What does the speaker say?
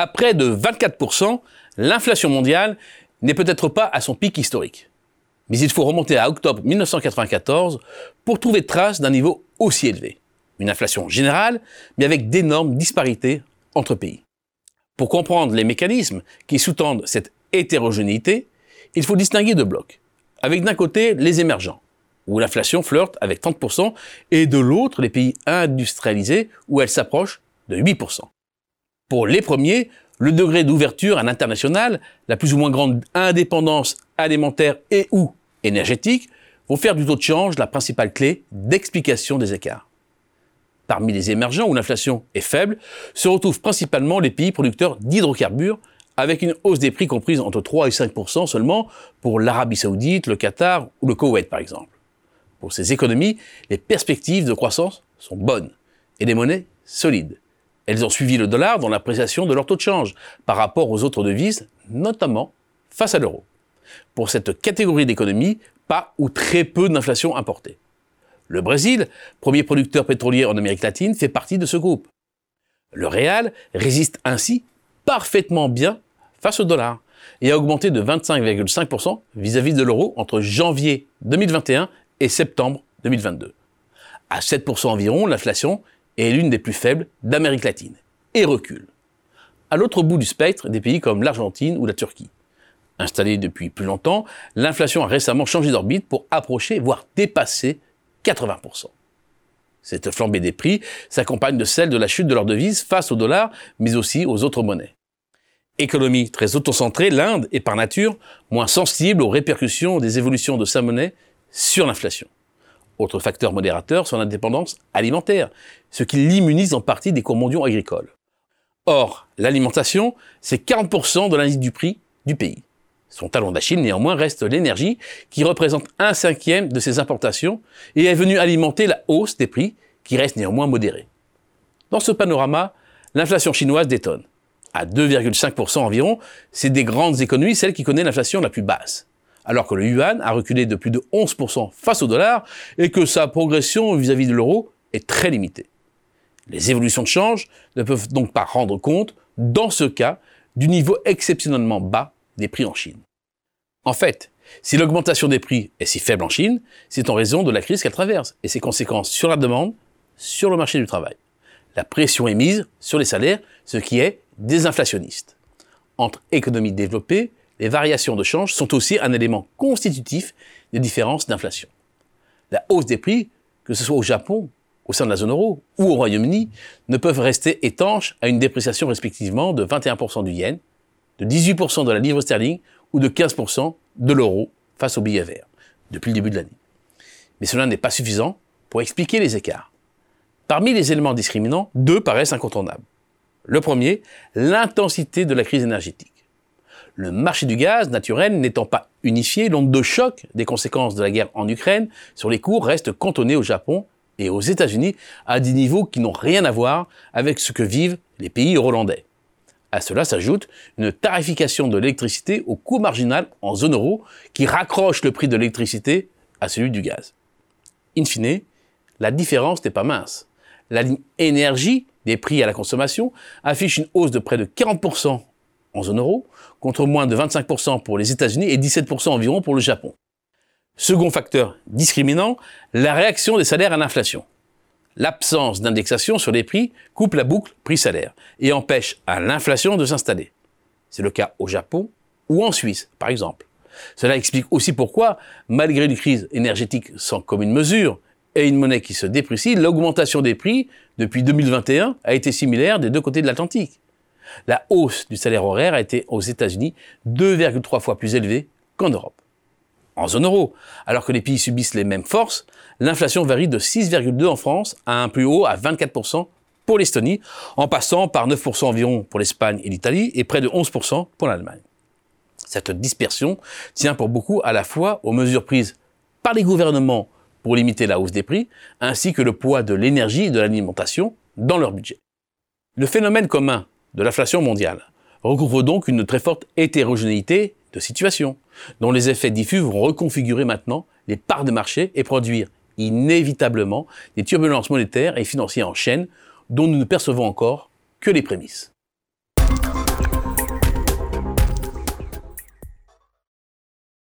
À près de 24%, l'inflation mondiale n'est peut-être pas à son pic historique. Mais il faut remonter à octobre 1994 pour trouver trace d'un niveau aussi élevé. Une inflation générale, mais avec d'énormes disparités entre pays. Pour comprendre les mécanismes qui sous-tendent cette hétérogénéité, il faut distinguer deux blocs. Avec d'un côté les émergents, où l'inflation flirte avec 30%, et de l'autre les pays industrialisés, où elle s'approche de 8%. Pour les premiers, le degré d'ouverture à l'international, la plus ou moins grande indépendance alimentaire et ou énergétique, vont faire du taux de change la principale clé d'explication des écarts. Parmi les émergents où l'inflation est faible, se retrouvent principalement les pays producteurs d'hydrocarbures, avec une hausse des prix comprise entre 3 et 5% seulement pour l'Arabie saoudite, le Qatar ou le Koweït par exemple. Pour ces économies, les perspectives de croissance sont bonnes et des monnaies solides. Elles ont suivi le dollar dans l'appréciation de leur taux de change par rapport aux autres devises, notamment face à l'euro. Pour cette catégorie d'économies, pas ou très peu d'inflation importée. Le Brésil, premier producteur pétrolier en Amérique latine, fait partie de ce groupe. Le réal résiste ainsi parfaitement bien face au dollar et a augmenté de 25,5% vis-à-vis de l'euro entre janvier 2021 et septembre 2022. À 7% environ, l'inflation est l'une des plus faibles d'Amérique latine et recule. À l'autre bout du spectre, des pays comme l'Argentine ou la Turquie. Installée depuis plus longtemps, l'inflation a récemment changé d'orbite pour approcher, voire dépasser 80%. Cette flambée des prix s'accompagne de celle de la chute de leur devise face au dollar, mais aussi aux autres monnaies. Économie très autocentrée, l'Inde est par nature moins sensible aux répercussions des évolutions de sa monnaie sur l'inflation. Autre facteur modérateur, son indépendance alimentaire, ce qui l'immunise en partie des cours mondiaux agricoles. Or, l'alimentation, c'est 40% de l'indice du prix du pays. Son talon d'Achille, néanmoins, reste l'énergie, qui représente un cinquième de ses importations et est venue alimenter la hausse des prix, qui reste néanmoins modérée. Dans ce panorama, l'inflation chinoise détonne. À 2,5% environ, c'est des grandes économies celle qui connaît l'inflation la plus basse. Alors que le yuan a reculé de plus de 11% face au dollar et que sa progression vis-à-vis de l'euro est très limitée. Les évolutions de change ne peuvent donc pas rendre compte, dans ce cas, du niveau exceptionnellement bas des prix en Chine. En fait, si l'augmentation des prix est si faible en Chine, c'est en raison de la crise qu'elle traverse et ses conséquences sur la demande, sur le marché du travail. La pression est mise sur les salaires, ce qui est désinflationniste. Entre économies développées, les variations de change sont aussi un élément constitutif des différences d'inflation. La hausse des prix, que ce soit au Japon, au sein de la zone euro ou au Royaume-Uni, ne peuvent rester étanches à une dépréciation respectivement de 21% du yen, de 18% de la livre sterling ou de 15% de l'euro face au billet vert depuis le début de l'année. Mais cela n'est pas suffisant pour expliquer les écarts. Parmi les éléments discriminants, deux paraissent incontournables. Le premier, l'intensité de la crise énergétique. Le marché du gaz naturel n'étant pas unifié, l'onde de choc des conséquences de la guerre en Ukraine sur les cours reste cantonnée au Japon et aux États-Unis à des niveaux qui n'ont rien à voir avec ce que vivent les pays hollandais. À cela s'ajoute une tarification de l'électricité au coût marginal en zone euro qui raccroche le prix de l'électricité à celui du gaz. In fine, la différence n'est pas mince. La ligne énergie des prix à la consommation affiche une hausse de près de 40% en zone euro, contre moins de 25% pour les États-Unis et 17% environ pour le Japon. Second facteur discriminant, la réaction des salaires à l'inflation. L'absence d'indexation sur les prix coupe la boucle prix-salaire et empêche à l'inflation de s'installer. C'est le cas au Japon ou en Suisse, par exemple. Cela explique aussi pourquoi, malgré une crise énergétique sans commune mesure et une monnaie qui se déprécie, l'augmentation des prix depuis 2021 a été similaire des deux côtés de l'Atlantique. La hausse du salaire horaire a été aux États-Unis 2,3 fois plus élevée qu'en Europe. En zone euro, alors que les pays subissent les mêmes forces, l'inflation varie de 6,2 en France à un plus haut à 24% pour l'Estonie, en passant par 9% environ pour l'Espagne et l'Italie et près de 11% pour l'Allemagne. Cette dispersion tient pour beaucoup à la fois aux mesures prises par les gouvernements pour limiter la hausse des prix, ainsi que le poids de l'énergie et de l'alimentation dans leur budget. Le phénomène commun de l'inflation mondiale recouvre donc une très forte hétérogénéité de situations, dont les effets diffus vont reconfigurer maintenant les parts de marché et produire inévitablement des turbulences monétaires et financières en chaîne dont nous ne percevons encore que les prémices.